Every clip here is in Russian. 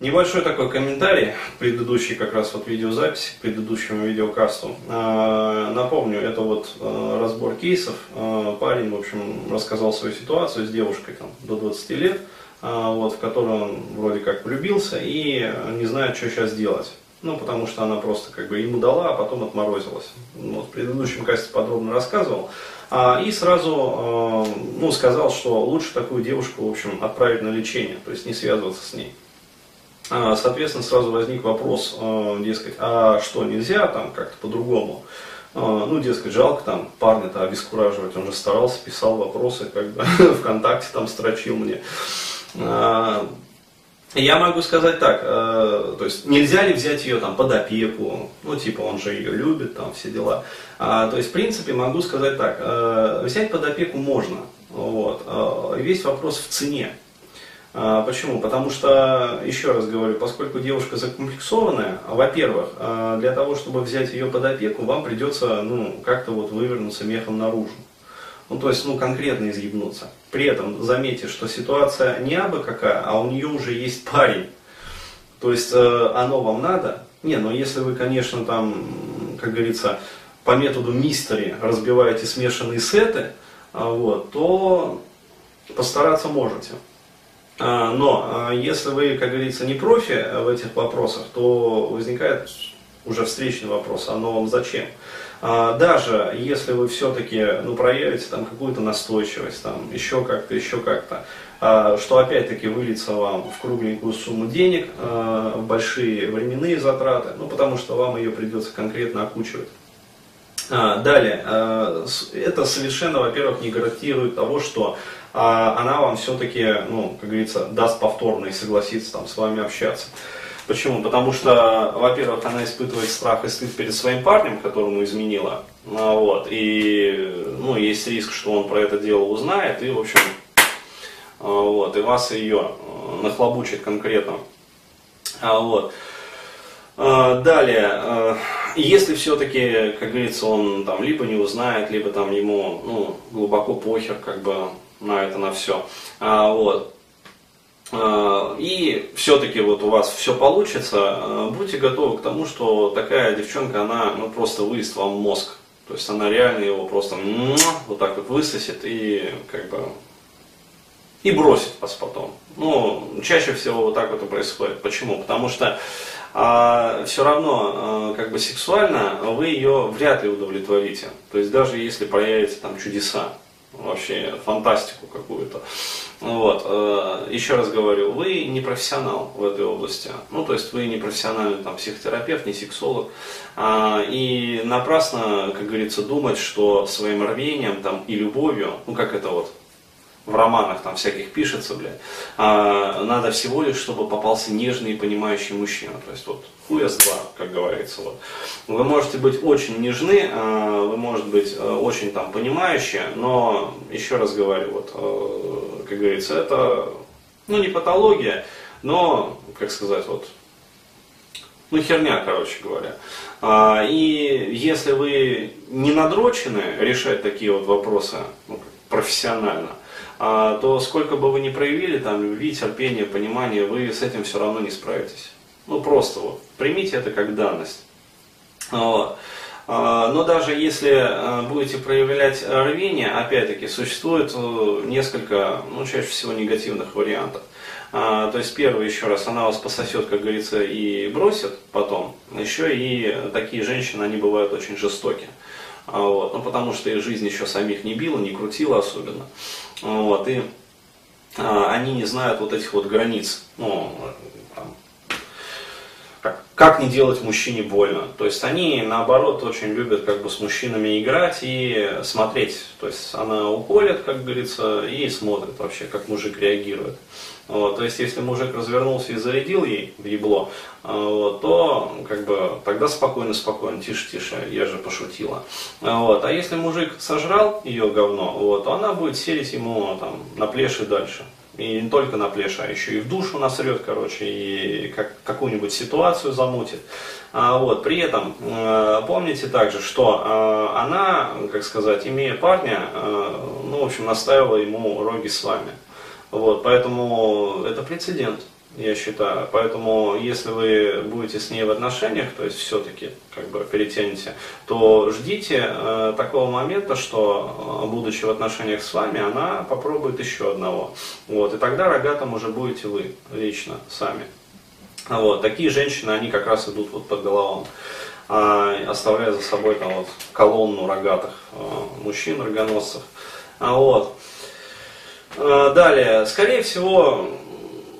Небольшой такой комментарий предыдущей как раз вот видеозаписи, к предыдущему видеокасту. А, напомню, это вот а, разбор кейсов. А, парень, в общем, рассказал свою ситуацию с девушкой там, до 20 лет, вот, в которую он вроде как влюбился и не знает, что сейчас делать. Ну, потому что она просто как бы ему дала, а потом отморозилась. Вот, в предыдущем касте подробно рассказывал. А, и сразу ну, сказал, что лучше такую девушку, в общем, отправить на лечение, то есть не связываться с ней. А, соответственно, сразу возник вопрос, а, дескать, а что, нельзя там как-то по-другому? А, ну, дескать, жалко там парня-то обескураживать, он же старался, писал вопросы, как бы ВКонтакте там строчил мне. Я могу сказать так, то есть нельзя ли взять ее там под опеку, ну типа он же ее любит, там все дела. То есть в принципе могу сказать так, взять под опеку можно, вот. Весь вопрос в цене. А, почему? Потому что, еще раз говорю, поскольку девушка закомплексованная, во-первых, э, для того, чтобы взять ее под опеку, вам придется ну, как-то вот вывернуться мехом наружу. Ну, то есть, ну, конкретно изъебнуться. При этом заметьте, что ситуация не абы какая, а у нее уже есть парень. То есть, э, оно вам надо? Не, но если вы, конечно, там, как говорится, по методу мистери разбиваете смешанные сеты, а, вот, то постараться можете. А, но а, если вы, как говорится, не профи в этих вопросах, то возникает уже встречный вопрос, оно вам зачем? А, даже если вы все-таки ну, проявите там какую-то настойчивость, там, еще как-то, еще как-то, а, что опять-таки выльется вам в кругленькую сумму денег, а, в большие временные затраты, ну, потому что вам ее придется конкретно окучивать. Далее, это совершенно, во-первых, не гарантирует того, что она вам все-таки, ну, как говорится, даст повторно и согласится там с вами общаться. Почему? Потому что, во-первых, она испытывает страх и стыд перед своим парнем, которому изменила. А, вот, и ну, есть риск, что он про это дело узнает, и, в общем, а, вот, и вас ее а, нахлобучит конкретно. Вот. Далее, если все-таки, как говорится, он там либо не узнает, либо там ему ну, глубоко похер как бы на это, на все, вот, а, и все-таки вот у вас все получится, а, будьте готовы к тому, что такая девчонка, она ну, просто выест вам мозг. То есть она реально его просто вот так вот высосет и как бы и бросит вас потом. Ну, чаще всего вот так вот и происходит. Почему? Потому что а, все равно а, как бы сексуально вы ее вряд ли удовлетворите. То есть даже если проявятся там чудеса вообще фантастику какую-то. Вот. Э, еще раз говорю, вы не профессионал в этой области. Ну, то есть вы не профессиональный там, психотерапевт, не сексолог. А, и напрасно, как говорится, думать, что своим рвением там, и любовью, ну как это вот в романах там всяких пишется, блядь, а, надо всего лишь, чтобы попался нежный и понимающий мужчина. То есть вот хуя с два, как говорится. Вот. Вы можете быть очень нежны, а, вы можете быть э, очень там понимающие, но еще раз говорю, вот, э, как говорится, это ну не патология, но, как сказать, вот, ну херня, короче говоря. А, и если вы не надрочены решать такие вот вопросы ну, профессионально, а, то сколько бы вы ни проявили там любви, терпения, понимания, вы с этим все равно не справитесь. Ну просто вот, примите это как данность. А, но даже если а, будете проявлять рвение, опять-таки, существует э, несколько, ну, чаще всего негативных вариантов. То есть, первый, еще раз, она вас пососет, как говорится, и бросит потом. Еще и такие женщины, они бывают очень жестокие. Вот. Ну, потому что их жизнь еще самих не била, не крутила особенно. Вот. И а, они не знают вот этих вот границ. Ну, там, как, как не делать мужчине больно. То есть они, наоборот, очень любят как бы с мужчинами играть и смотреть. То есть она уколет, как говорится, и смотрит вообще, как мужик реагирует. Вот, то есть, если мужик развернулся и зарядил ей в ебло, а, вот, то как бы тогда спокойно, спокойно, тише, тише, я же пошутила. А, вот, а если мужик сожрал ее говно, вот, то она будет селить ему там, на плеши дальше. И не только на плеше, а еще и в душу насрет, короче, и как, какую-нибудь ситуацию замутит. А, вот, при этом э, помните также, что э, она, как сказать, имея парня, э, ну, в общем, наставила ему роги с вами. Вот, поэтому это прецедент. я считаю. Поэтому, если вы будете с ней в отношениях, то есть все-таки как бы перетянете, то ждите э, такого момента, что, э, будучи в отношениях с вами, она попробует еще одного. Вот, и тогда рогатым уже будете вы лично сами. Вот, такие женщины, они как раз идут вот под головам, э, оставляя за собой там вот колонну рогатых э, мужчин, рогоносцев. А вот. Э, далее, скорее всего,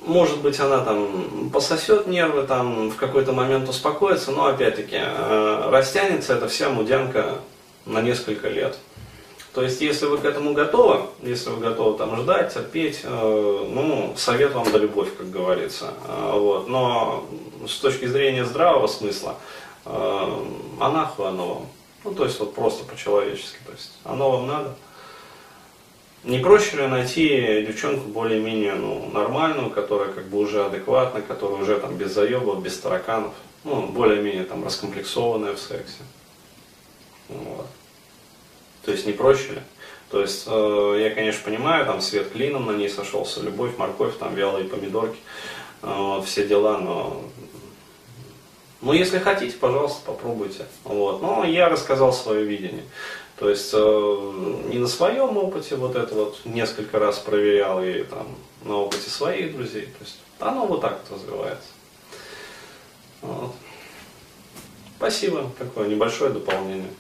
может быть, она там пососет нервы, там в какой-то момент успокоится, но опять-таки э, растянется эта вся мудянка на несколько лет. То есть, если вы к этому готовы, если вы готовы там ждать, терпеть, э, ну, совет вам да любовь, как говорится. Вот. Но с точки зрения здравого смысла, а нахуй оно вам? Ну, то есть, вот просто по-человечески. То есть, оно вам надо? Не проще ли найти девчонку более-менее ну, нормальную, которая как бы уже адекватна, которая уже там без заебов, без тараканов, ну, более-менее там раскомплексованная в сексе. Вот. То есть не проще ли? То есть э, я, конечно, понимаю, там свет клином на ней сошелся, любовь, морковь, там вялые помидорки, э, все дела, но ну, если хотите, пожалуйста, попробуйте. Вот. Но я рассказал свое видение. То есть э, не на своем опыте вот это вот несколько раз проверял и там на опыте своих друзей. То есть оно вот так вот развивается. Вот. Спасибо, такое небольшое дополнение.